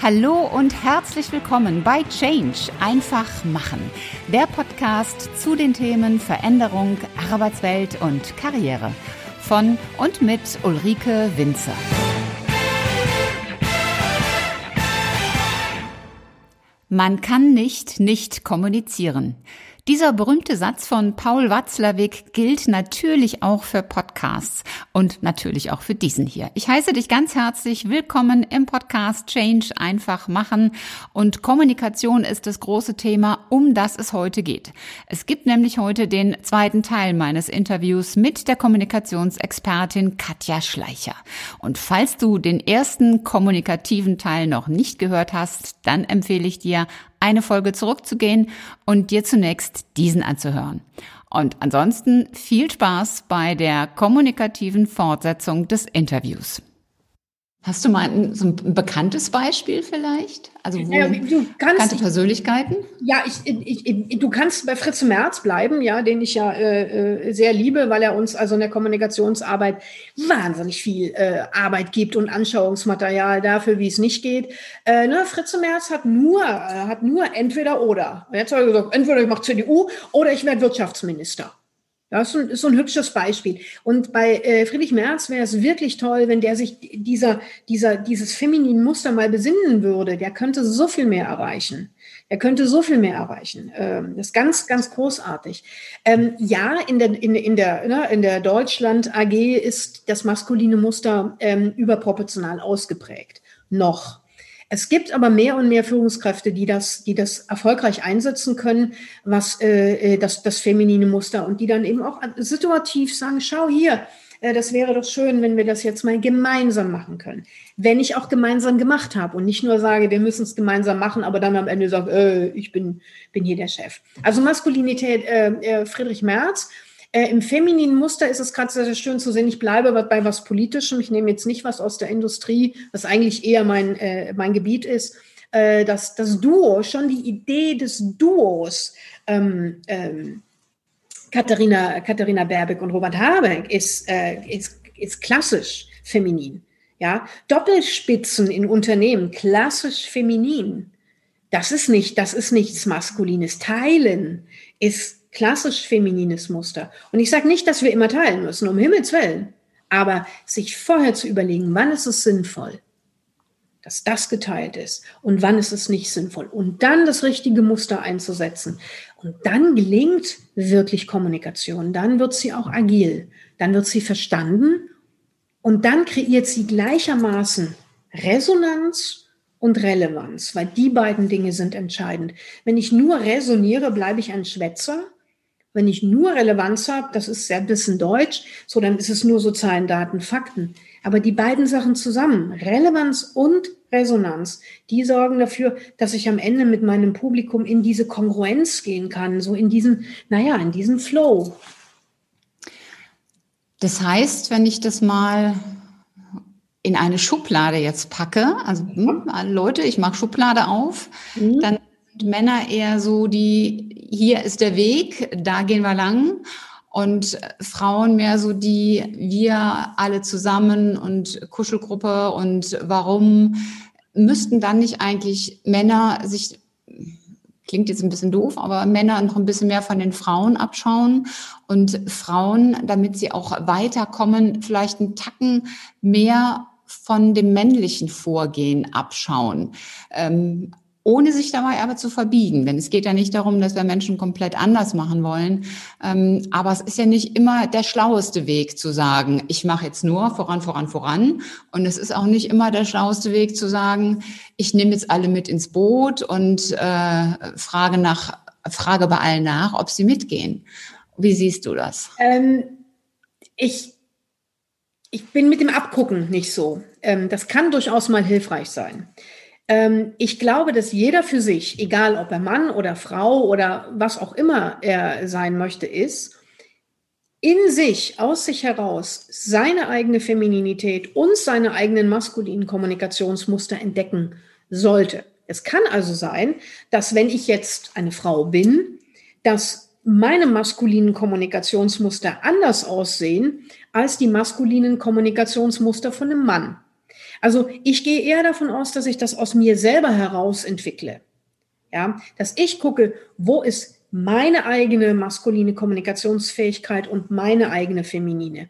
Hallo und herzlich willkommen bei Change einfach machen, der Podcast zu den Themen Veränderung, Arbeitswelt und Karriere von und mit Ulrike Winzer. Man kann nicht nicht kommunizieren. Dieser berühmte Satz von Paul Watzlawick gilt natürlich auch für Podcasts und natürlich auch für diesen hier. Ich heiße dich ganz herzlich willkommen im Podcast Change einfach machen und Kommunikation ist das große Thema, um das es heute geht. Es gibt nämlich heute den zweiten Teil meines Interviews mit der Kommunikationsexpertin Katja Schleicher. Und falls du den ersten kommunikativen Teil noch nicht gehört hast, dann empfehle ich dir, eine Folge zurückzugehen und dir zunächst diesen anzuhören. Und ansonsten viel Spaß bei der kommunikativen Fortsetzung des Interviews. Hast du mal ein, so ein bekanntes Beispiel vielleicht? Also wo ja, du kannst, bekannte Persönlichkeiten? Ja, ich, ich, ich, du kannst bei Fritz Merz bleiben, ja, den ich ja äh, äh, sehr liebe, weil er uns also in der Kommunikationsarbeit wahnsinnig viel äh, Arbeit gibt und Anschauungsmaterial dafür, wie es nicht geht. Äh, ne, Fritz Merz hat nur, äh, hat nur entweder oder. Jetzt hat er gesagt, entweder ich mache CDU oder ich werde Wirtschaftsminister. Das ist so ein hübsches Beispiel. Und bei äh, Friedrich Merz wäre es wirklich toll, wenn der sich dieser, dieser, dieses femininen Muster mal besinnen würde. Der könnte so viel mehr erreichen. Er könnte so viel mehr erreichen. Ähm, das ist ganz, ganz großartig. Ähm, ja, in der, in, in der, ne, in der Deutschland AG ist das maskuline Muster ähm, überproportional ausgeprägt. Noch. Es gibt aber mehr und mehr Führungskräfte, die das, die das erfolgreich einsetzen können, was äh, äh das, das feminine Muster und die dann eben auch situativ sagen, schau hier, äh, das wäre doch schön, wenn wir das jetzt mal gemeinsam machen können. Wenn ich auch gemeinsam gemacht habe und nicht nur sage, wir müssen es gemeinsam machen, aber dann am Ende sage, äh, ich bin, bin hier der Chef. Also Maskulinität, äh, äh Friedrich Merz, äh, Im femininen Muster ist es gerade sehr, sehr schön zu sehen. Ich bleibe bei was Politischem. Ich nehme jetzt nicht was aus der Industrie, was eigentlich eher mein, äh, mein Gebiet ist. Äh, das, das Duo, schon die Idee des Duos, ähm, ähm, Katharina, Katharina Berbeck und Robert Habeck ist, äh, ist, ist klassisch feminin. Ja, Doppelspitzen in Unternehmen, klassisch feminin. Das ist nicht, das ist nichts Maskulines. Teilen ist klassisch feminines Muster. Und ich sage nicht, dass wir immer teilen müssen, um Himmels Willen, aber sich vorher zu überlegen, wann ist es sinnvoll, dass das geteilt ist und wann ist es nicht sinnvoll. Und dann das richtige Muster einzusetzen. Und dann gelingt wirklich Kommunikation, dann wird sie auch agil, dann wird sie verstanden. Und dann kreiert sie gleichermaßen Resonanz und Relevanz, weil die beiden Dinge sind entscheidend. Wenn ich nur resoniere, bleibe ich ein Schwätzer wenn ich nur Relevanz habe, das ist ja ein bisschen Deutsch, so dann ist es nur so Zahlen, Daten, Fakten. Aber die beiden Sachen zusammen, Relevanz und Resonanz, die sorgen dafür, dass ich am Ende mit meinem Publikum in diese Kongruenz gehen kann, so in diesen, naja, in diesen Flow. Das heißt, wenn ich das mal in eine Schublade jetzt packe, also hm, Leute, ich mache Schublade auf, mhm. dann Männer eher so die hier ist der Weg, da gehen wir lang. Und Frauen mehr so die, wir alle zusammen und Kuschelgruppe und warum müssten dann nicht eigentlich Männer sich, klingt jetzt ein bisschen doof, aber Männer noch ein bisschen mehr von den Frauen abschauen und Frauen, damit sie auch weiterkommen, vielleicht einen Tacken mehr von dem männlichen Vorgehen abschauen. Ähm, ohne sich dabei aber zu verbiegen. Denn es geht ja nicht darum, dass wir Menschen komplett anders machen wollen. Ähm, aber es ist ja nicht immer der schlaueste Weg zu sagen, ich mache jetzt nur voran, voran, voran. Und es ist auch nicht immer der schlaueste Weg zu sagen, ich nehme jetzt alle mit ins Boot und äh, frage nach, frage bei allen nach, ob sie mitgehen. Wie siehst du das? Ähm, ich, ich bin mit dem Abgucken nicht so. Ähm, das kann durchaus mal hilfreich sein. Ähm, ich glaube, dass jeder für sich, egal ob er Mann oder Frau oder was auch immer er sein möchte, ist, in sich, aus sich heraus, seine eigene Femininität und seine eigenen maskulinen Kommunikationsmuster entdecken sollte. Es kann also sein, dass wenn ich jetzt eine Frau bin, dass meine maskulinen Kommunikationsmuster anders aussehen als die maskulinen Kommunikationsmuster von einem Mann. Also ich gehe eher davon aus, dass ich das aus mir selber heraus entwickle. Ja, dass ich gucke, wo ist meine eigene maskuline Kommunikationsfähigkeit und meine eigene feminine.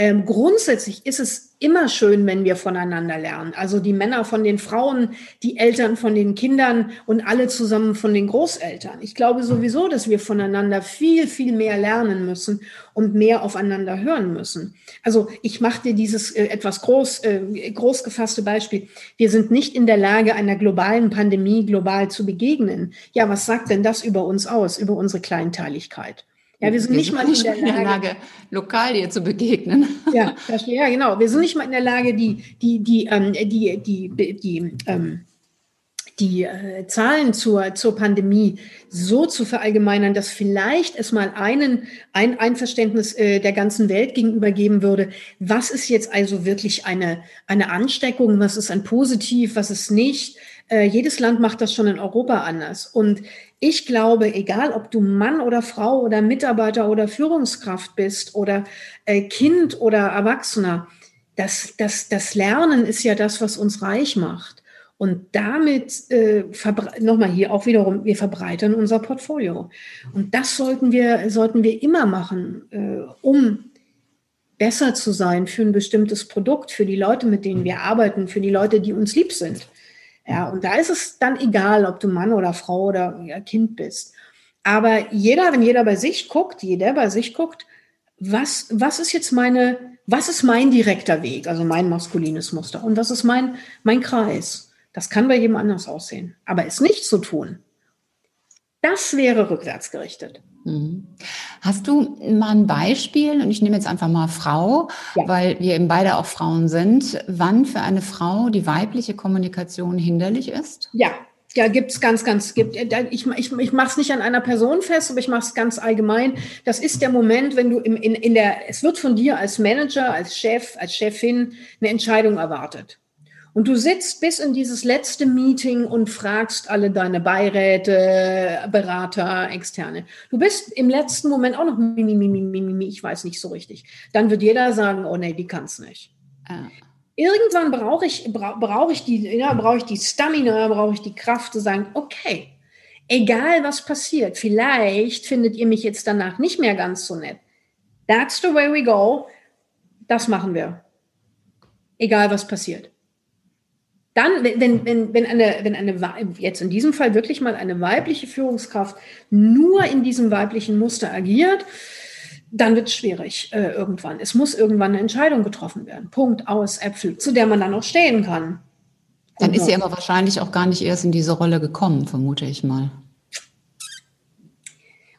Ähm, grundsätzlich ist es immer schön, wenn wir voneinander lernen. Also die Männer von den Frauen, die Eltern von den Kindern und alle zusammen von den Großeltern. Ich glaube sowieso, dass wir voneinander viel, viel mehr lernen müssen und mehr aufeinander hören müssen. Also ich mache dir dieses äh, etwas groß, äh, groß gefasste Beispiel. Wir sind nicht in der Lage, einer globalen Pandemie global zu begegnen. Ja, was sagt denn das über uns aus, über unsere Kleinteiligkeit? Ja, wir sind wir nicht sind mal nicht in, der, in der Lage, lokal dir zu begegnen. Ja, ja, genau. Wir sind nicht mal in der Lage, die, die, die, ähm, die, die, die, die, ähm, die äh, Zahlen zur, zur Pandemie so zu verallgemeinern, dass vielleicht es mal einen, ein Einverständnis äh, der ganzen Welt gegenüber geben würde. Was ist jetzt also wirklich eine, eine Ansteckung? Was ist ein Positiv? Was ist nicht? Äh, jedes Land macht das schon in Europa anders. Und ich glaube, egal ob du Mann oder Frau oder Mitarbeiter oder Führungskraft bist oder äh, Kind oder Erwachsener, das, das, das Lernen ist ja das, was uns reich macht. Und damit, äh, nochmal hier auch wiederum, wir verbreitern unser Portfolio. Und das sollten wir, sollten wir immer machen, äh, um besser zu sein für ein bestimmtes Produkt, für die Leute, mit denen wir arbeiten, für die Leute, die uns lieb sind. Ja, und da ist es dann egal, ob du Mann oder Frau oder ja, Kind bist. Aber jeder, wenn jeder bei sich guckt, jeder bei sich guckt, was, was ist jetzt meine, was ist mein direkter Weg, also mein maskulines Muster und was ist mein, mein Kreis? Das kann bei jedem anders aussehen. Aber es nicht zu tun, das wäre rückwärtsgerichtet. Mhm. Hast du mal ein Beispiel, und ich nehme jetzt einfach mal Frau, ja. weil wir eben beide auch Frauen sind, wann für eine Frau die weibliche Kommunikation hinderlich ist? Ja, ja, gibt's ganz, ganz, gibt, äh, ich, ich, ich mache es nicht an einer Person fest, aber ich mache es ganz allgemein. Das ist der Moment, wenn du im, in, in der, es wird von dir als Manager, als Chef, als Chefin eine Entscheidung erwartet. Und du sitzt bis in dieses letzte Meeting und fragst alle deine Beiräte, Berater, Externe. Du bist im letzten Moment auch noch mimi, mimi, mimi, ich weiß nicht so richtig. Dann wird jeder sagen, oh nee, die kann's nicht. Ah. Irgendwann brauche ich, brauche ich die, ja, brauche ich die Stamina, brauche ich die Kraft zu sagen, okay, egal was passiert, vielleicht findet ihr mich jetzt danach nicht mehr ganz so nett. That's the way we go. Das machen wir. Egal was passiert. Dann, wenn, wenn, wenn, eine, wenn eine, jetzt in diesem Fall wirklich mal eine weibliche Führungskraft nur in diesem weiblichen Muster agiert, dann wird es schwierig äh, irgendwann. Es muss irgendwann eine Entscheidung getroffen werden. Punkt aus Äpfel, zu der man dann auch stehen kann. Dann ist sie aber wahrscheinlich auch gar nicht erst in diese Rolle gekommen, vermute ich mal.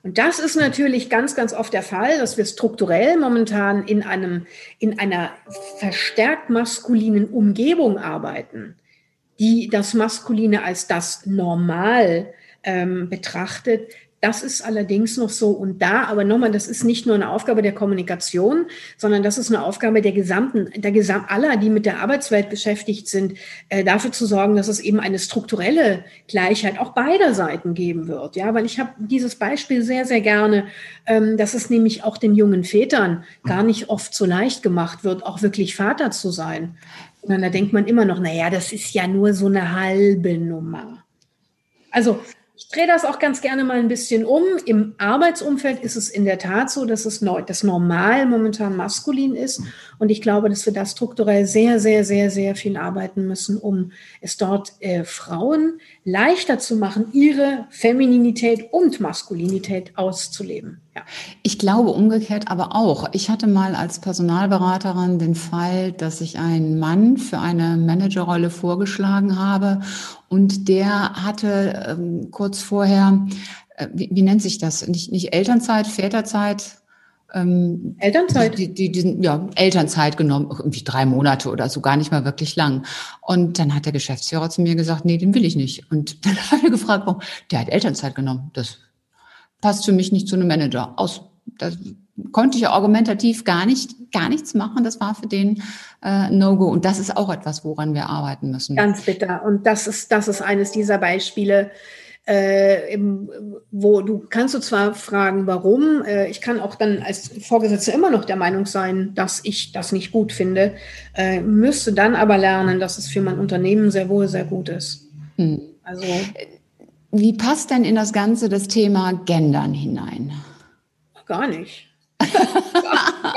Und das ist natürlich ganz, ganz oft der Fall, dass wir strukturell momentan in einem, in einer verstärkt maskulinen Umgebung arbeiten die das Maskuline als das Normal ähm, betrachtet. Das ist allerdings noch so und da, aber nochmal, das ist nicht nur eine Aufgabe der Kommunikation, sondern das ist eine Aufgabe der gesamten, der Gesam aller, die mit der Arbeitswelt beschäftigt sind, äh, dafür zu sorgen, dass es eben eine strukturelle Gleichheit auch beider Seiten geben wird. Ja, weil ich habe dieses Beispiel sehr, sehr gerne, ähm, dass es nämlich auch den jungen Vätern gar nicht oft so leicht gemacht wird, auch wirklich Vater zu sein. Und da denkt man immer noch, naja, das ist ja nur so eine halbe Nummer. Also ich drehe das auch ganz gerne mal ein bisschen um. Im Arbeitsumfeld ist es in der Tat so, dass es das normal momentan maskulin ist. Und ich glaube, dass wir da strukturell sehr, sehr, sehr, sehr viel arbeiten müssen, um es dort äh, Frauen leichter zu machen, ihre Femininität und Maskulinität auszuleben. Ja. Ich glaube umgekehrt aber auch. Ich hatte mal als Personalberaterin den Fall, dass ich einen Mann für eine Managerrolle vorgeschlagen habe und der hatte ähm, kurz vorher, äh, wie, wie nennt sich das? Nicht, nicht Elternzeit, Väterzeit, ähm, Elternzeit? Die, die, die, ja, Elternzeit genommen, irgendwie drei Monate oder so, gar nicht mal wirklich lang. Und dann hat der Geschäftsführer zu mir gesagt, nee, den will ich nicht. Und dann habe ich gefragt, warum? Der hat Elternzeit genommen. Das passt für mich nicht zu einem Manager. Aus, das konnte ich argumentativ gar nicht, gar nichts machen. Das war für den äh, No-Go. Und das ist auch etwas, woran wir arbeiten müssen. Ganz bitter. Und das ist, das ist eines dieser Beispiele, äh, wo du kannst du zwar fragen, warum, äh, ich kann auch dann als Vorgesetzter immer noch der Meinung sein, dass ich das nicht gut finde, äh, müsste dann aber lernen, dass es für mein Unternehmen sehr wohl sehr gut ist. Hm. Also wie passt denn in das Ganze das Thema Gendern hinein? Gar nicht.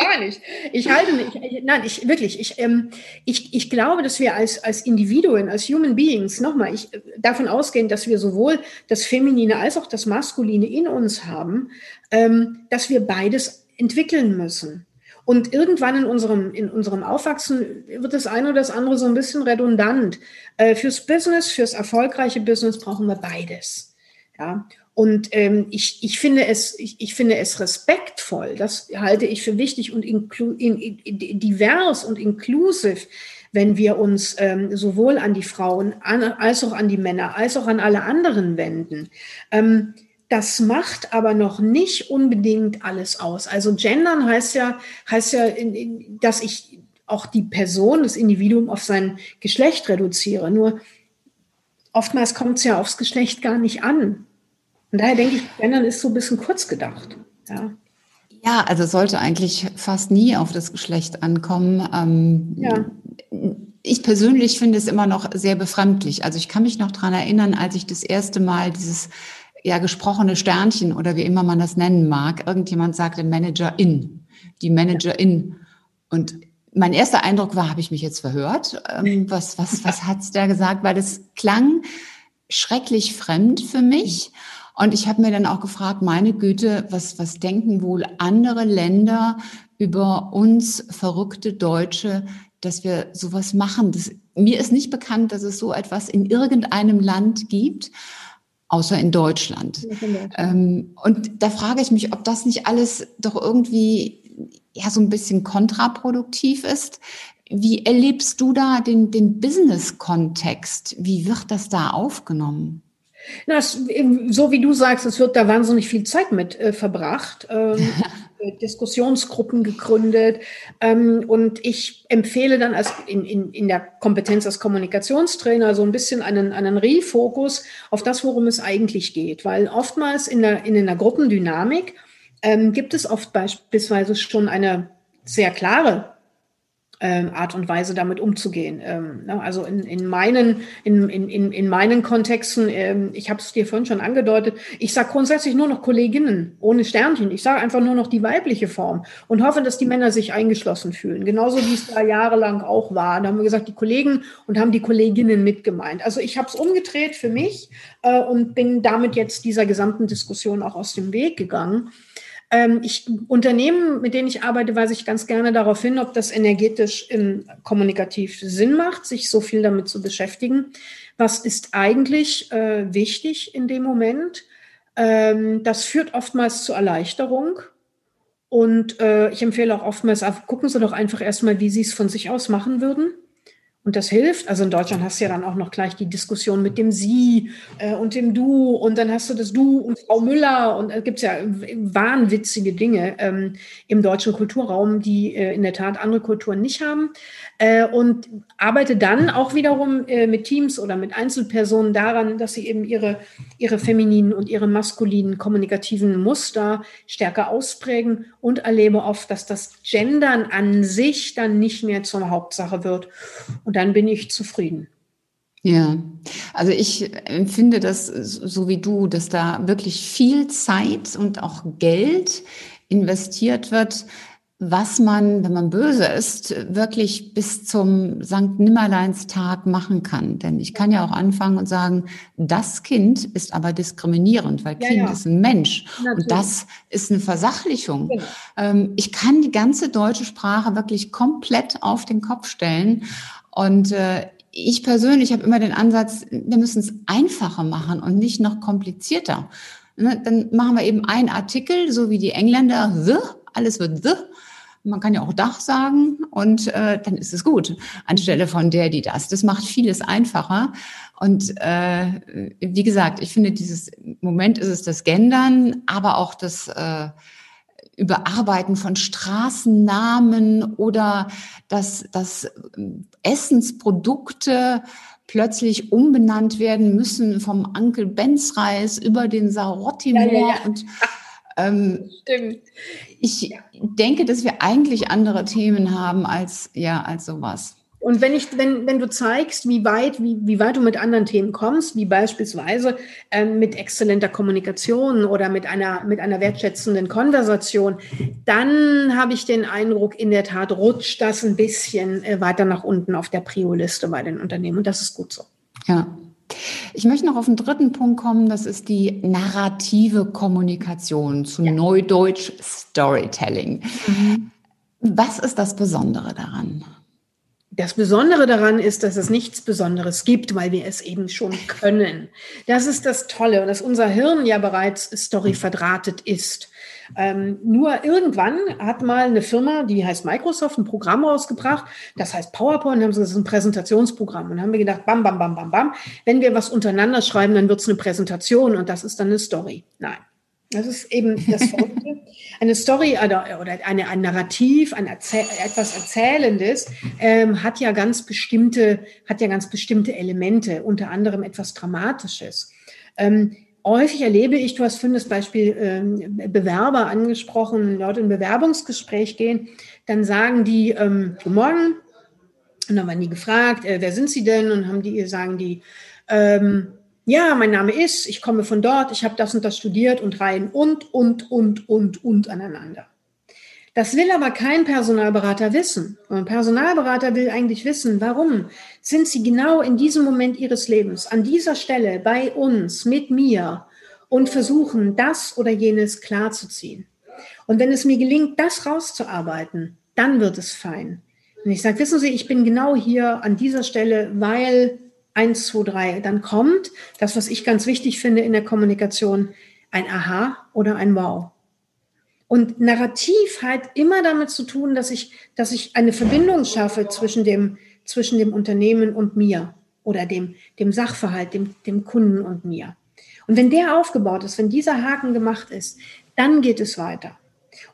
Gar nicht. Ich halte nicht. Nein, ich wirklich. Ich, ähm, ich, ich glaube, dass wir als, als Individuen, als Human Beings, nochmal, ich davon ausgehen, dass wir sowohl das Feminine als auch das Maskuline in uns haben, ähm, dass wir beides entwickeln müssen. Und irgendwann in unserem, in unserem Aufwachsen wird das eine oder das andere so ein bisschen redundant. Äh, fürs Business, fürs erfolgreiche Business brauchen wir beides. Ja. Und ähm, ich, ich, finde es, ich, ich finde es respektvoll, das halte ich für wichtig und inklu in, in, divers und inclusive, wenn wir uns ähm, sowohl an die Frauen an, als auch an die Männer, als auch an alle anderen wenden. Ähm, das macht aber noch nicht unbedingt alles aus. Also gendern heißt ja, heißt ja, dass ich auch die Person, das Individuum auf sein Geschlecht reduziere. Nur oftmals kommt es ja aufs Geschlecht gar nicht an. Und daher denke ich, gendern ist so ein bisschen kurz gedacht. Ja. Ja, also sollte eigentlich fast nie auf das Geschlecht ankommen. Ähm, ja. Ich persönlich finde es immer noch sehr befremdlich. Also ich kann mich noch dran erinnern, als ich das erste Mal dieses ja gesprochene Sternchen oder wie immer man das nennen mag, irgendjemand sagte Managerin, die Managerin. Und mein erster Eindruck war, habe ich mich jetzt verhört? Ähm, was was, was hat's da gesagt? Weil das klang schrecklich fremd für mich. Und ich habe mir dann auch gefragt, meine Güte, was, was denken wohl andere Länder über uns verrückte Deutsche, dass wir sowas machen? Das, mir ist nicht bekannt, dass es so etwas in irgendeinem Land gibt außer in Deutschland. Ähm, und da frage ich mich, ob das nicht alles doch irgendwie ja so ein bisschen kontraproduktiv ist. Wie erlebst du da den, den Business-Kontext? Wie wird das da aufgenommen? Na, so wie du sagst, es wird da wahnsinnig viel Zeit mit äh, verbracht. Ähm, Diskussionsgruppen gegründet. Ähm, und ich empfehle dann als in, in, in der Kompetenz als Kommunikationstrainer so ein bisschen einen, einen Refokus auf das, worum es eigentlich geht. Weil oftmals in der, in einer Gruppendynamik ähm, gibt es oft beispielsweise schon eine sehr klare Art und Weise damit umzugehen. Ähm, ne? Also in, in, meinen, in, in, in meinen Kontexten, ähm, ich habe es dir vorhin schon angedeutet, ich sage grundsätzlich nur noch Kolleginnen ohne Sternchen. Ich sage einfach nur noch die weibliche Form und hoffe, dass die Männer sich eingeschlossen fühlen. Genauso wie es da jahrelang auch war. Da haben wir gesagt, die Kollegen und haben die Kolleginnen mitgemeint. Also ich habe es umgedreht für mich äh, und bin damit jetzt dieser gesamten Diskussion auch aus dem Weg gegangen. Ähm, ich, Unternehmen, mit denen ich arbeite, weise ich ganz gerne darauf hin, ob das energetisch im, kommunikativ Sinn macht, sich so viel damit zu beschäftigen. Was ist eigentlich äh, wichtig in dem Moment? Ähm, das führt oftmals zu Erleichterung. Und äh, ich empfehle auch oftmals, gucken Sie doch einfach erstmal, wie Sie es von sich aus machen würden. Und das hilft. Also in Deutschland hast du ja dann auch noch gleich die Diskussion mit dem Sie äh, und dem Du und dann hast du das Du und Frau Müller und es gibt ja wahnwitzige Dinge ähm, im deutschen Kulturraum, die äh, in der Tat andere Kulturen nicht haben. Äh, und arbeite dann auch wiederum äh, mit Teams oder mit Einzelpersonen daran, dass sie eben ihre, ihre femininen und ihre maskulinen kommunikativen Muster stärker ausprägen und erlebe oft, dass das Gendern an sich dann nicht mehr zur Hauptsache wird. Dann bin ich zufrieden. Ja, also ich empfinde das so wie du, dass da wirklich viel Zeit und auch Geld investiert wird, was man, wenn man böse ist, wirklich bis zum Sankt Nimmerleinstag machen kann. Denn ich kann ja auch anfangen und sagen, das Kind ist aber diskriminierend, weil ja, Kind ja. ist ein Mensch. Natürlich. Und das ist eine Versachlichung. Genau. Ähm, ich kann die ganze deutsche Sprache wirklich komplett auf den Kopf stellen. Und äh, ich persönlich habe immer den Ansatz, wir müssen es einfacher machen und nicht noch komplizierter. Ne, dann machen wir eben einen Artikel, so wie die Engländer, the, alles wird the man kann ja auch Dach sagen und äh, dann ist es gut, anstelle von der, die das. Das macht vieles einfacher. Und äh, wie gesagt, ich finde, dieses Moment ist es das Gendern, aber auch das äh, Überarbeiten von Straßennamen oder dass das Essensprodukte plötzlich umbenannt werden müssen vom Onkel Benz Reis über den Sarotti-Moor ja, ja, ja. und ähm, Stimmt. Ich denke, dass wir eigentlich andere Themen haben als, ja, als sowas. Und wenn ich, wenn, wenn du zeigst, wie weit, wie, wie weit du mit anderen Themen kommst, wie beispielsweise ähm, mit exzellenter Kommunikation oder mit einer, mit einer wertschätzenden Konversation, dann habe ich den Eindruck, in der Tat rutscht das ein bisschen äh, weiter nach unten auf der Prio-Liste bei den Unternehmen. Und das ist gut so. Ja. Ich möchte noch auf den dritten Punkt kommen, das ist die narrative Kommunikation, zu ja. Neudeutsch Storytelling. Mhm. Was ist das Besondere daran? Das Besondere daran ist, dass es nichts Besonderes gibt, weil wir es eben schon können. Das ist das Tolle, dass unser Hirn ja bereits Story verdrahtet ist. Ähm, nur irgendwann hat mal eine Firma, die heißt Microsoft, ein Programm rausgebracht, das heißt PowerPoint, haben sie, das ist ein Präsentationsprogramm. Und haben wir gedacht, bam, bam, bam, bam, bam, wenn wir was untereinander schreiben, dann wird es eine Präsentation und das ist dann eine Story. Nein. Das ist eben das Verrückte. Eine Story oder, oder eine, ein Narrativ, ein Erzähl etwas Erzählendes ähm, hat ja ganz bestimmte, hat ja ganz bestimmte Elemente, unter anderem etwas Dramatisches. Ähm, häufig erlebe ich, du hast vorhin das Beispiel ähm, Bewerber angesprochen, Leute in Bewerbungsgespräch gehen, dann sagen die, ähm, Guten Morgen, und dann werden die gefragt, äh, wer sind sie denn? Und haben die, sagen die, ähm, ja, mein Name ist, ich komme von dort, ich habe das und das studiert und rein und, und, und, und, und aneinander. Das will aber kein Personalberater wissen. Ein Personalberater will eigentlich wissen, warum sind Sie genau in diesem Moment Ihres Lebens, an dieser Stelle, bei uns, mit mir und versuchen, das oder jenes klarzuziehen. Und wenn es mir gelingt, das rauszuarbeiten, dann wird es fein. Und ich sage, wissen Sie, ich bin genau hier an dieser Stelle, weil eins, zwei, drei, dann kommt das, was ich ganz wichtig finde in der Kommunikation, ein Aha oder ein Wow. Und Narrativ hat immer damit zu tun, dass ich, dass ich eine Verbindung schaffe zwischen dem, zwischen dem Unternehmen und mir oder dem, dem Sachverhalt, dem, dem Kunden und mir. Und wenn der aufgebaut ist, wenn dieser Haken gemacht ist, dann geht es weiter.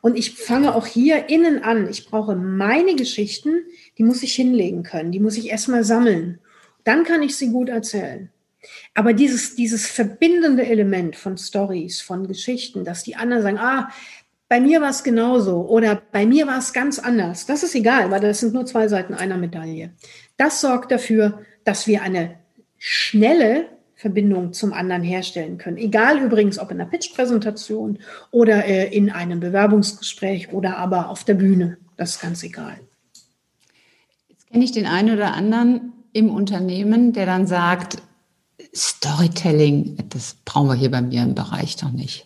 Und ich fange auch hier innen an. Ich brauche meine Geschichten, die muss ich hinlegen können, die muss ich erstmal sammeln. Dann kann ich sie gut erzählen. Aber dieses, dieses verbindende Element von Stories, von Geschichten, dass die anderen sagen, ah, bei mir war es genauso oder bei mir war es ganz anders. Das ist egal, weil das sind nur zwei Seiten einer Medaille. Das sorgt dafür, dass wir eine schnelle Verbindung zum anderen herstellen können. Egal übrigens, ob in einer Pitch-Präsentation oder äh, in einem Bewerbungsgespräch oder aber auf der Bühne. Das ist ganz egal. Jetzt kenne ich den einen oder anderen im Unternehmen, der dann sagt, Storytelling, das brauchen wir hier bei mir im Bereich doch nicht.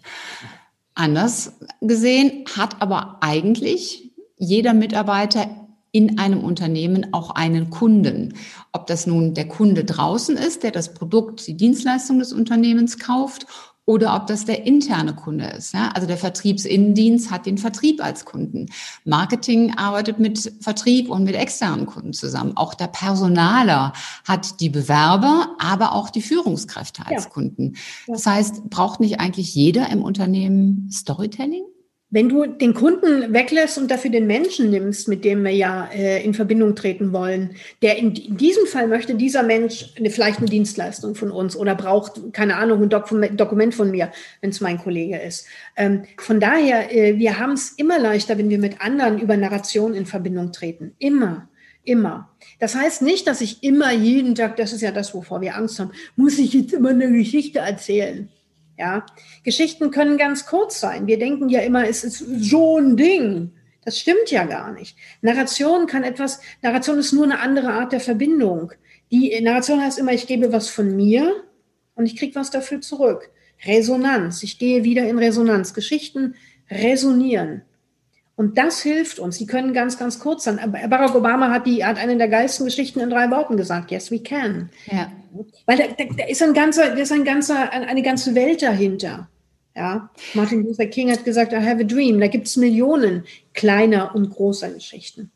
Anders gesehen hat aber eigentlich jeder Mitarbeiter in einem Unternehmen auch einen Kunden. Ob das nun der Kunde draußen ist, der das Produkt, die Dienstleistung des Unternehmens kauft oder ob das der interne Kunde ist. Ja? Also der Vertriebsinnendienst hat den Vertrieb als Kunden. Marketing arbeitet mit Vertrieb und mit externen Kunden zusammen. Auch der Personaler hat die Bewerber, aber auch die Führungskräfte als ja. Kunden. Das heißt, braucht nicht eigentlich jeder im Unternehmen Storytelling? Wenn du den Kunden weglässt und dafür den Menschen nimmst, mit dem wir ja äh, in Verbindung treten wollen, der in, in, diesem Fall möchte dieser Mensch eine, vielleicht eine Dienstleistung von uns oder braucht, keine Ahnung, ein Dokument, Dokument von mir, wenn es mein Kollege ist. Ähm, von daher, äh, wir haben es immer leichter, wenn wir mit anderen über Narration in Verbindung treten. Immer. Immer. Das heißt nicht, dass ich immer jeden Tag, das ist ja das, wovor wir Angst haben, muss ich jetzt immer eine Geschichte erzählen. Ja, Geschichten können ganz kurz sein. Wir denken ja immer, es ist so ein Ding. Das stimmt ja gar nicht. Narration kann etwas, Narration ist nur eine andere Art der Verbindung. Die Narration heißt immer, ich gebe was von mir und ich kriege was dafür zurück. Resonanz. Ich gehe wieder in Resonanz. Geschichten resonieren. Und das hilft uns. Die können ganz, ganz kurz sein. Barack Obama hat die, hat eine der geilsten Geschichten in drei Worten gesagt. Yes, we can. Ja. Weil da, da, da ist ein ganzer, da ist ein ganzer, eine ganze Welt dahinter. Ja. Martin Luther King hat gesagt, I have a dream. Da gibt es Millionen kleiner und großer Geschichten.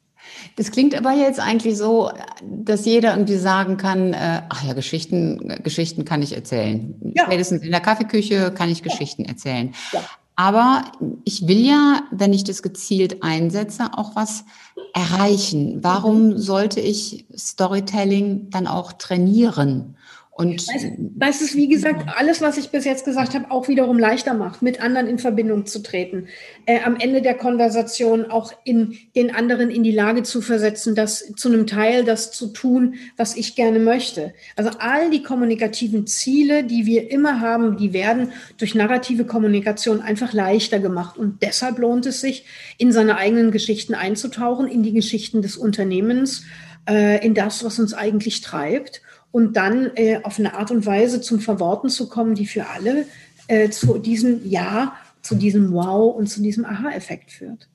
Das klingt aber jetzt eigentlich so, dass jeder irgendwie sagen kann, äh, ach ja, Geschichten, Geschichten kann ich erzählen. Ja. Spätestens in der Kaffeeküche kann ich Geschichten erzählen. Ja. Aber ich will ja, wenn ich das gezielt einsetze, auch was erreichen? Warum mhm. sollte ich Storytelling dann auch trainieren? Und weil es wie gesagt, alles, was ich bis jetzt gesagt habe, auch wiederum leichter macht, mit anderen in Verbindung zu treten, äh, am Ende der Konversation auch in den anderen in die Lage zu versetzen, das zu einem Teil das zu tun, was ich gerne möchte. Also all die kommunikativen Ziele, die wir immer haben, die werden durch narrative Kommunikation einfach leichter gemacht. Und deshalb lohnt es sich, in seine eigenen Geschichten einzutauchen, in die Geschichten des Unternehmens, äh, in das, was uns eigentlich treibt und dann äh, auf eine Art und Weise zum Verworten zu kommen, die für alle äh, zu diesem Ja, zu diesem Wow und zu diesem Aha-Effekt führt.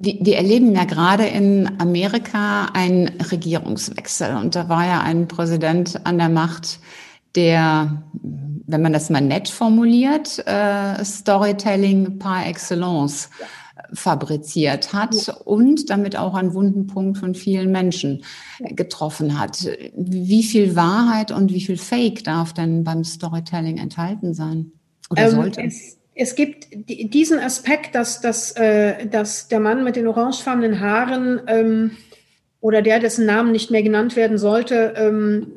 Wir erleben ja gerade in Amerika einen Regierungswechsel und da war ja ein Präsident an der Macht, der, wenn man das mal nett formuliert, äh, Storytelling par excellence ja fabriziert hat ja. und damit auch einen wunden Punkt von vielen Menschen getroffen hat. Wie viel Wahrheit und wie viel Fake darf denn beim Storytelling enthalten sein? Oder ähm, sollte? Es, es gibt diesen Aspekt, dass, dass, äh, dass der Mann mit den orangefarbenen Haaren ähm, oder der, dessen Namen nicht mehr genannt werden sollte, ähm,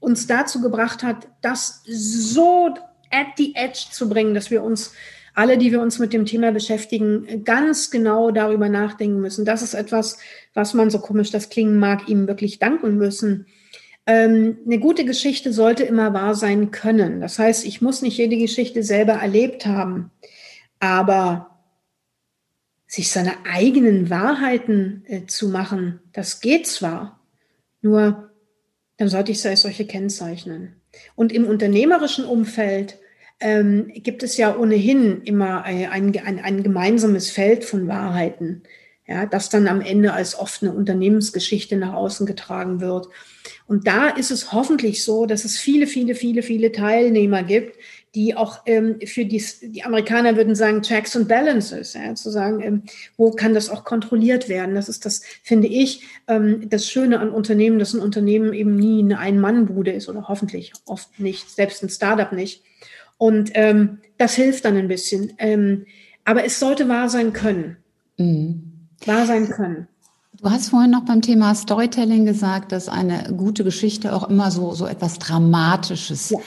uns dazu gebracht hat, das so at the edge zu bringen, dass wir uns alle, die wir uns mit dem Thema beschäftigen, ganz genau darüber nachdenken müssen. Das ist etwas, was man so komisch das klingen mag, ihm wirklich danken müssen. Ähm, eine gute Geschichte sollte immer wahr sein können. Das heißt, ich muss nicht jede Geschichte selber erlebt haben, aber sich seine eigenen Wahrheiten äh, zu machen, das geht zwar, nur dann sollte ich es als solche kennzeichnen. Und im unternehmerischen Umfeld ähm, gibt es ja ohnehin immer ein, ein, ein, gemeinsames Feld von Wahrheiten, ja, das dann am Ende als oft eine Unternehmensgeschichte nach außen getragen wird. Und da ist es hoffentlich so, dass es viele, viele, viele, viele Teilnehmer gibt, die auch ähm, für die, die Amerikaner würden sagen Checks and Balances, ja, zu sagen, ähm, wo kann das auch kontrolliert werden. Das ist das, finde ich, ähm, das Schöne an Unternehmen, dass ein Unternehmen eben nie eine Ein-Mann-Bude ist oder hoffentlich oft nicht, selbst ein Startup nicht, und ähm, das hilft dann ein bisschen. Ähm, aber es sollte wahr sein können. Mhm. Wahr sein können. Du hast vorhin noch beim Thema Storytelling gesagt, dass eine gute Geschichte auch immer so, so etwas Dramatisches ja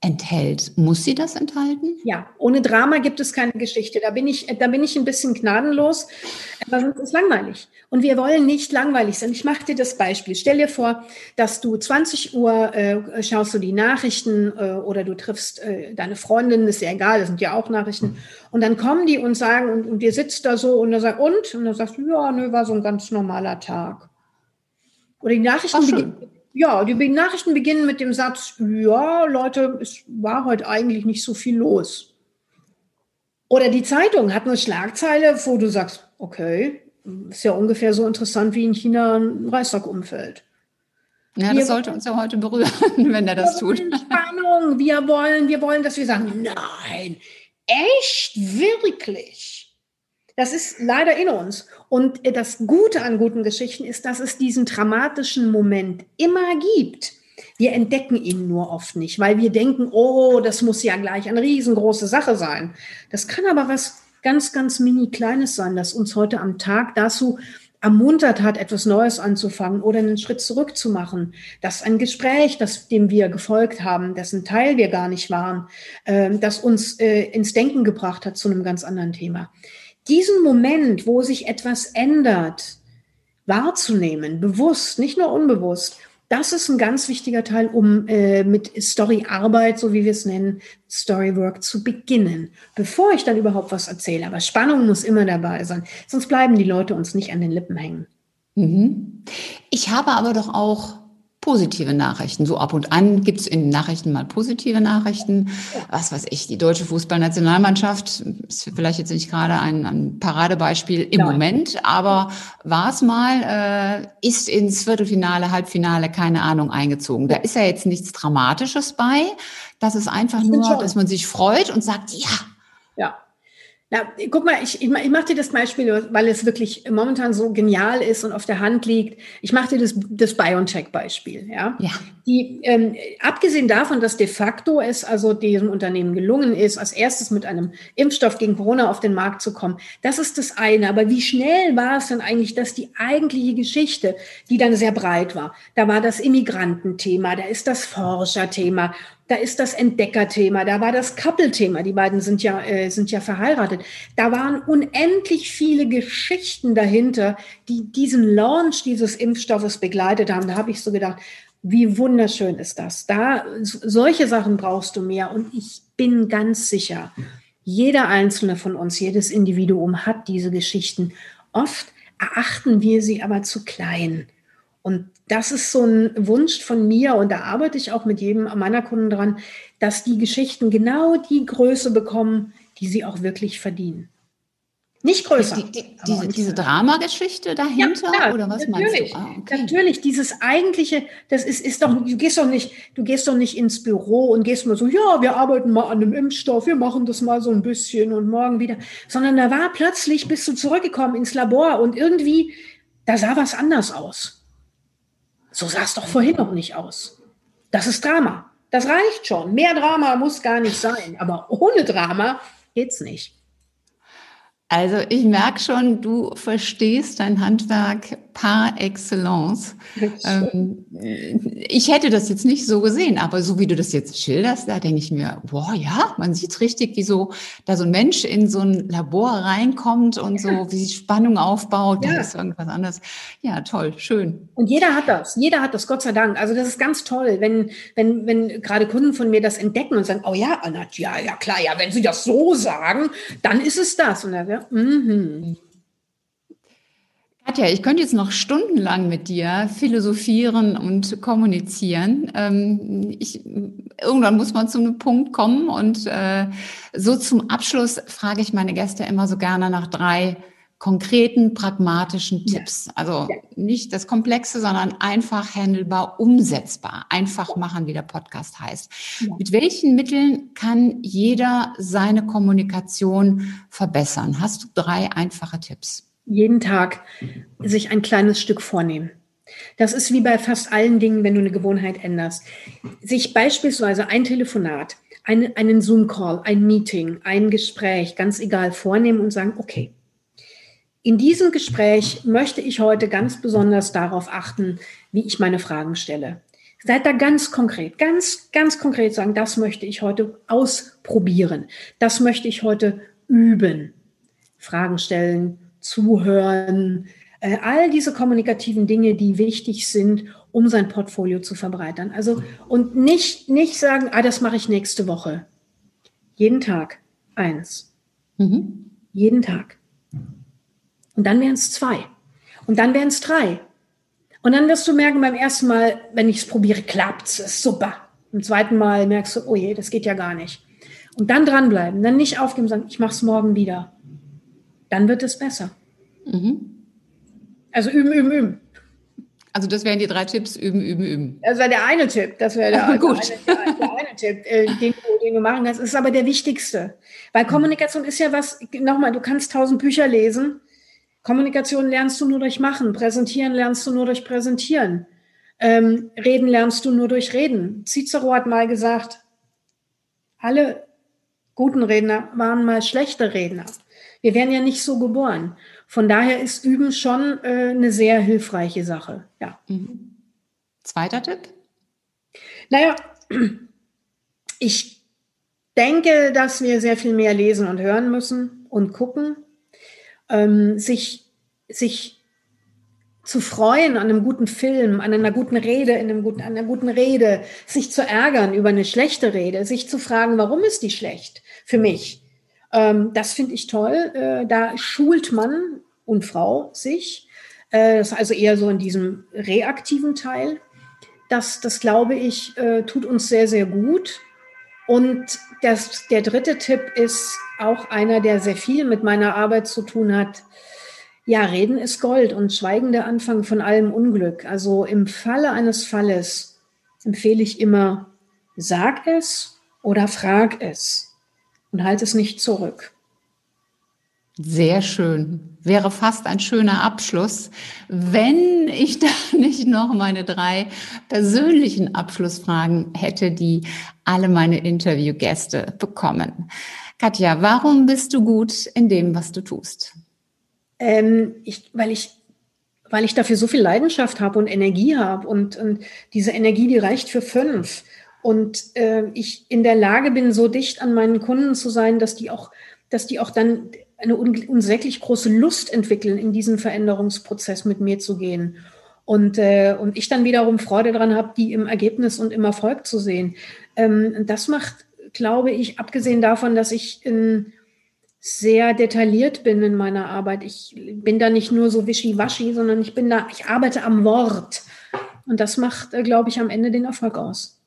enthält. Muss sie das enthalten? Ja, ohne Drama gibt es keine Geschichte. Da bin ich, da bin ich ein bisschen gnadenlos, aber sonst ist langweilig. Und wir wollen nicht langweilig sein. Ich mache dir das Beispiel. Stell dir vor, dass du 20 Uhr äh, schaust du die Nachrichten äh, oder du triffst äh, deine Freundin, ist ja egal, das sind ja auch Nachrichten. Und dann kommen die und sagen, und, und ihr sitzt da so und er sagt, und? Und dann sagst du, ja, nö, war so ein ganz normaler Tag. Oder die Nachrichten beginnen ja, die Nachrichten beginnen mit dem Satz, ja, Leute, es war heute eigentlich nicht so viel los. Oder die Zeitung hat eine Schlagzeile, wo du sagst, okay, ist ja ungefähr so interessant, wie in China ein Reichstag umfällt. Ja, das wir sollte uns ja heute berühren, wenn er das tut. Spannung. Wir wollen, wir wollen, dass wir sagen, nein, echt, wirklich. Das ist leider in uns. Und das Gute an guten Geschichten ist, dass es diesen dramatischen Moment immer gibt. Wir entdecken ihn nur oft nicht, weil wir denken, oh, das muss ja gleich eine riesengroße Sache sein. Das kann aber was ganz, ganz mini kleines sein, das uns heute am Tag dazu ermuntert hat, etwas Neues anzufangen oder einen Schritt zurück zu machen. dass ein Gespräch, das, dem wir gefolgt haben, dessen Teil wir gar nicht waren, äh, das uns äh, ins Denken gebracht hat zu einem ganz anderen Thema diesen Moment, wo sich etwas ändert, wahrzunehmen, bewusst, nicht nur unbewusst, das ist ein ganz wichtiger Teil, um äh, mit Storyarbeit, so wie wir es nennen, Storywork zu beginnen, bevor ich dann überhaupt was erzähle. Aber Spannung muss immer dabei sein, sonst bleiben die Leute uns nicht an den Lippen hängen. Mhm. Ich habe aber doch auch positive Nachrichten. So ab und an gibt es in den Nachrichten mal positive Nachrichten. Was weiß ich, die deutsche Fußballnationalmannschaft ist vielleicht jetzt nicht gerade ein, ein Paradebeispiel im Nein. Moment, aber war es mal, äh, ist ins Viertelfinale, Halbfinale, keine Ahnung, eingezogen. Da ist ja jetzt nichts Dramatisches bei. Das ist einfach nur, dass man sich freut und sagt, ja. Ja. Na, guck mal, ich, ich, ich mache dir das Beispiel, weil es wirklich momentan so genial ist und auf der Hand liegt. Ich mache dir das, das BioNTech-Beispiel. Ja? ja. Die, ähm, abgesehen davon, dass de facto es also diesem Unternehmen gelungen ist, als erstes mit einem Impfstoff gegen Corona auf den Markt zu kommen, das ist das eine. Aber wie schnell war es denn eigentlich, dass die eigentliche Geschichte, die dann sehr breit war, da war das Immigrantenthema, da ist das Forscherthema, da ist das Entdeckerthema, da war das Couple-Thema, die beiden sind ja, äh, sind ja verheiratet. Da waren unendlich viele Geschichten dahinter, die diesen Launch dieses Impfstoffes begleitet haben. Da habe ich so gedacht, wie wunderschön ist das. Da, solche Sachen brauchst du mehr. Und ich bin ganz sicher, jeder einzelne von uns, jedes Individuum hat diese Geschichten. Oft erachten wir sie aber zu klein. Und das ist so ein Wunsch von mir und da arbeite ich auch mit jedem meiner Kunden dran, dass die Geschichten genau die Größe bekommen, die sie auch wirklich verdienen. Nicht größer. Die, die, diese, diese Dramageschichte dahinter ja, oder was natürlich, meinst du? Ah, okay. Natürlich, dieses eigentliche, das ist, ist doch, du gehst doch nicht, du gehst doch nicht ins Büro und gehst mal so, ja, wir arbeiten mal an einem Impfstoff, wir machen das mal so ein bisschen und morgen wieder, sondern da war plötzlich, bist du zurückgekommen ins Labor und irgendwie, da sah was anders aus. So sah es doch vorhin noch nicht aus. Das ist Drama. Das reicht schon. Mehr Drama muss gar nicht sein. Aber ohne Drama geht's nicht. Also ich merke schon, du verstehst dein Handwerk par excellence. Ähm, ich hätte das jetzt nicht so gesehen, aber so wie du das jetzt schilderst, da denke ich mir, boah, ja, man sieht richtig, wie so da so ein Mensch in so ein Labor reinkommt und so, wie sich Spannung aufbaut, ja. da ist irgendwas anderes. Ja, toll, schön. Und jeder hat das, jeder hat das, Gott sei Dank. Also das ist ganz toll, wenn, wenn, wenn gerade Kunden von mir das entdecken und sagen, oh ja, Anna, ja, ja klar, ja, wenn sie das so sagen, dann ist es das. Und dann, ja, Mhm. Katja, ich könnte jetzt noch stundenlang mit dir philosophieren und kommunizieren. Ähm, ich, irgendwann muss man zu einem Punkt kommen und äh, so zum Abschluss frage ich meine Gäste immer so gerne nach drei konkreten, pragmatischen Tipps. Ja. Also ja. nicht das Komplexe, sondern einfach handelbar, umsetzbar. Einfach machen, wie der Podcast heißt. Ja. Mit welchen Mitteln kann jeder seine Kommunikation verbessern? Hast du drei einfache Tipps? Jeden Tag sich ein kleines Stück vornehmen. Das ist wie bei fast allen Dingen, wenn du eine Gewohnheit änderst. Sich beispielsweise ein Telefonat, eine, einen Zoom-Call, ein Meeting, ein Gespräch, ganz egal, vornehmen und sagen, okay, in diesem Gespräch möchte ich heute ganz besonders darauf achten, wie ich meine Fragen stelle. Seid da ganz konkret, ganz, ganz konkret sagen, das möchte ich heute ausprobieren. Das möchte ich heute üben. Fragen stellen, zuhören, äh, all diese kommunikativen Dinge, die wichtig sind, um sein Portfolio zu verbreitern. Also, und nicht, nicht sagen, ah, das mache ich nächste Woche. Jeden Tag eins. Mhm. Jeden Tag. Und dann wären es zwei. Und dann wären es drei. Und dann wirst du merken, beim ersten Mal, wenn ich es probiere, klappt es, ist super. Im zweiten Mal merkst du, oh je, das geht ja gar nicht. Und dann dranbleiben, dann nicht aufgeben, sagen, ich mache es morgen wieder. Dann wird es besser. Mhm. Also üben, üben, üben. Also das wären die drei Tipps, üben, üben, üben. Das wäre der eine Tipp. Das wäre der, also Gut. Eine, der, der eine Tipp, äh, den, du, den du machen kannst. Das ist aber der wichtigste. Weil Kommunikation ist ja was, nochmal, du kannst tausend Bücher lesen, Kommunikation lernst du nur durch Machen, Präsentieren lernst du nur durch Präsentieren, ähm, Reden lernst du nur durch Reden. Cicero hat mal gesagt, alle guten Redner waren mal schlechte Redner. Wir werden ja nicht so geboren. Von daher ist Üben schon äh, eine sehr hilfreiche Sache. Ja. Mhm. Zweiter Tipp? Naja, ich denke, dass wir sehr viel mehr lesen und hören müssen und gucken ähm, sich, sich zu freuen an einem guten Film, an einer guten Rede, in einem guten, an einer guten Rede, sich zu ärgern über eine schlechte Rede, sich zu fragen, warum ist die schlecht für mich? Ähm, das finde ich toll. Äh, da schult Mann und Frau sich. Äh, das ist also eher so in diesem reaktiven Teil. Das, das glaube ich, äh, tut uns sehr, sehr gut. Und das, der dritte Tipp ist auch einer, der sehr viel mit meiner Arbeit zu tun hat. Ja, Reden ist Gold und Schweigen der Anfang von allem Unglück. Also im Falle eines Falles empfehle ich immer, sag es oder frag es und halt es nicht zurück. Sehr schön. Wäre fast ein schöner Abschluss, wenn ich da nicht noch meine drei persönlichen Abschlussfragen hätte, die alle meine Interviewgäste bekommen. Katja, warum bist du gut in dem, was du tust? Ähm, ich, weil ich weil ich dafür so viel Leidenschaft habe und Energie habe und, und diese Energie, die reicht für fünf. Und äh, ich in der Lage bin, so dicht an meinen Kunden zu sein, dass die auch, dass die auch dann eine unsäglich große Lust entwickeln, in diesen Veränderungsprozess mit mir zu gehen. Und, äh, und ich dann wiederum Freude daran habe, die im Ergebnis und im Erfolg zu sehen. Ähm, das macht, glaube ich, abgesehen davon, dass ich in, sehr detailliert bin in meiner Arbeit. Ich bin da nicht nur so wischiwaschi, sondern ich bin da, ich arbeite am Wort. Und das macht, äh, glaube ich, am Ende den Erfolg aus.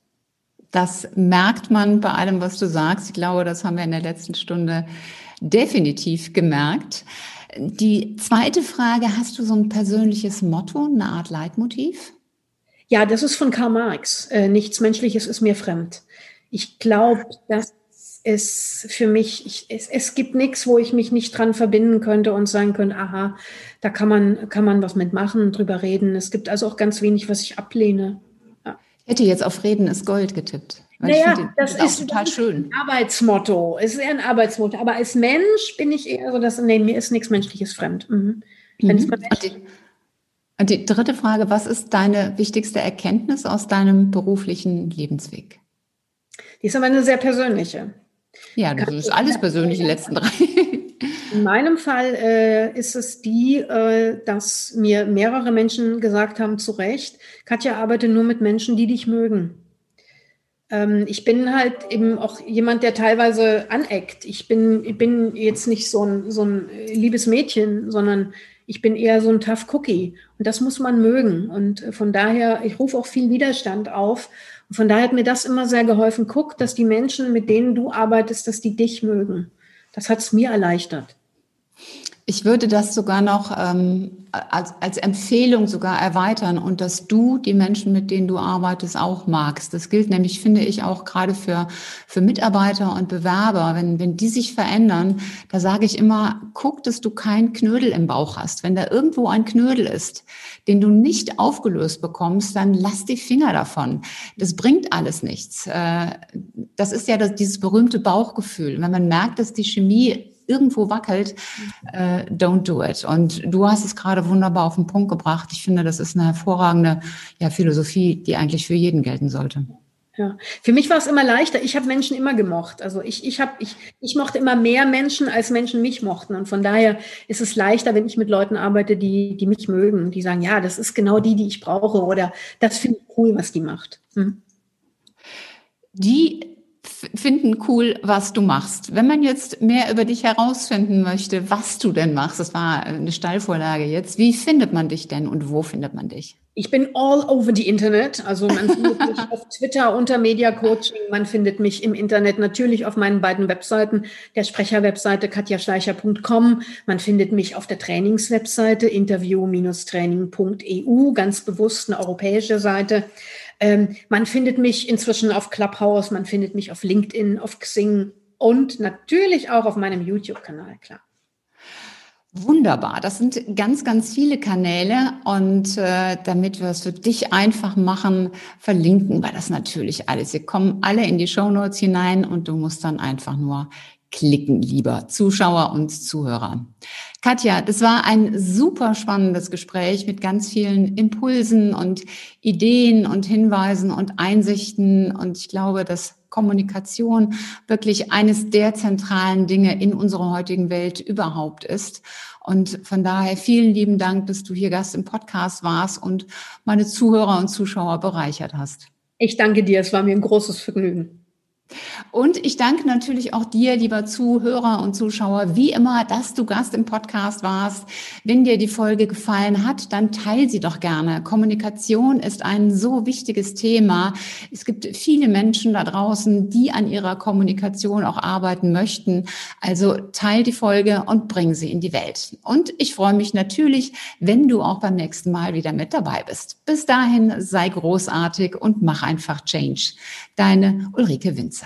Das merkt man bei allem, was du sagst. Ich glaube, das haben wir in der letzten Stunde definitiv gemerkt. Die zweite Frage, hast du so ein persönliches Motto, eine Art Leitmotiv? Ja, das ist von Karl Marx. Äh, nichts Menschliches ist mir fremd. Ich glaube, dass es für mich, ich, es, es gibt nichts, wo ich mich nicht dran verbinden könnte und sagen könnte, aha, da kann man, kann man was mitmachen, drüber reden. Es gibt also auch ganz wenig, was ich ablehne. Ich hätte jetzt auf Reden ist Gold getippt. Naja, finde, das, das, ist total schön. Ein Arbeitsmotto. Es ist eher ein Arbeitsmotto. Aber als Mensch bin ich eher so, dass, nee, mir ist nichts Menschliches fremd. Mhm. Wenn mhm. Und, die, und die dritte Frage, was ist deine wichtigste Erkenntnis aus deinem beruflichen Lebensweg? Die ist aber eine sehr persönliche. Ja, das ist alles persönlich, die letzten drei. In meinem Fall äh, ist es die, äh, dass mir mehrere Menschen gesagt haben, zu Recht, Katja, arbeite nur mit Menschen, die dich mögen. Ähm, ich bin halt eben auch jemand, der teilweise aneckt. Ich bin, ich bin jetzt nicht so ein, so ein liebes Mädchen, sondern ich bin eher so ein Tough Cookie. Und das muss man mögen. Und von daher, ich rufe auch viel Widerstand auf. Und von daher hat mir das immer sehr geholfen. Guck, dass die Menschen, mit denen du arbeitest, dass die dich mögen. Das hat es mir erleichtert. Ich würde das sogar noch ähm, als, als Empfehlung sogar erweitern und dass du die Menschen, mit denen du arbeitest, auch magst. Das gilt nämlich, finde ich, auch gerade für, für Mitarbeiter und Bewerber. Wenn, wenn die sich verändern, da sage ich immer, guck, dass du keinen Knödel im Bauch hast. Wenn da irgendwo ein Knödel ist, den du nicht aufgelöst bekommst, dann lass die Finger davon. Das bringt alles nichts. Äh, das ist ja das, dieses berühmte Bauchgefühl. Wenn man merkt, dass die Chemie irgendwo wackelt, äh, don't do it. Und du hast es gerade wunderbar auf den Punkt gebracht. Ich finde, das ist eine hervorragende ja, Philosophie, die eigentlich für jeden gelten sollte. Ja, für mich war es immer leichter. Ich habe Menschen immer gemocht. Also ich, ich, hab, ich, ich mochte immer mehr Menschen, als Menschen mich mochten. Und von daher ist es leichter, wenn ich mit Leuten arbeite, die, die mich mögen, die sagen, ja, das ist genau die, die ich brauche oder das finde ich cool, was die macht. Hm. Die finden cool, was du machst. Wenn man jetzt mehr über dich herausfinden möchte, was du denn machst, das war eine Steilvorlage jetzt, wie findet man dich denn und wo findet man dich? Ich bin all over the Internet. Also man findet mich auf Twitter unter Media Coaching. Man findet mich im Internet natürlich auf meinen beiden Webseiten, der Sprecherwebseite katjaschleicher.com. Man findet mich auf der Trainingswebseite interview-training.eu, ganz bewusst eine europäische Seite. Ähm, man findet mich inzwischen auf Clubhouse, man findet mich auf LinkedIn, auf Xing und natürlich auch auf meinem YouTube-Kanal, klar. Wunderbar, das sind ganz, ganz viele Kanäle und äh, damit wir es für dich einfach machen, verlinken wir das natürlich alles. Sie kommen alle in die Show Notes hinein und du musst dann einfach nur klicken, lieber Zuschauer und Zuhörer. Katja, das war ein super spannendes Gespräch mit ganz vielen Impulsen und Ideen und Hinweisen und Einsichten. Und ich glaube, dass Kommunikation wirklich eines der zentralen Dinge in unserer heutigen Welt überhaupt ist. Und von daher vielen lieben Dank, dass du hier Gast im Podcast warst und meine Zuhörer und Zuschauer bereichert hast. Ich danke dir, es war mir ein großes Vergnügen. Und ich danke natürlich auch dir, lieber Zuhörer und Zuschauer, wie immer, dass du Gast im Podcast warst. Wenn dir die Folge gefallen hat, dann teil sie doch gerne. Kommunikation ist ein so wichtiges Thema. Es gibt viele Menschen da draußen, die an ihrer Kommunikation auch arbeiten möchten. Also teil die Folge und bring sie in die Welt. Und ich freue mich natürlich, wenn du auch beim nächsten Mal wieder mit dabei bist. Bis dahin sei großartig und mach einfach Change. Deine Ulrike Winzer.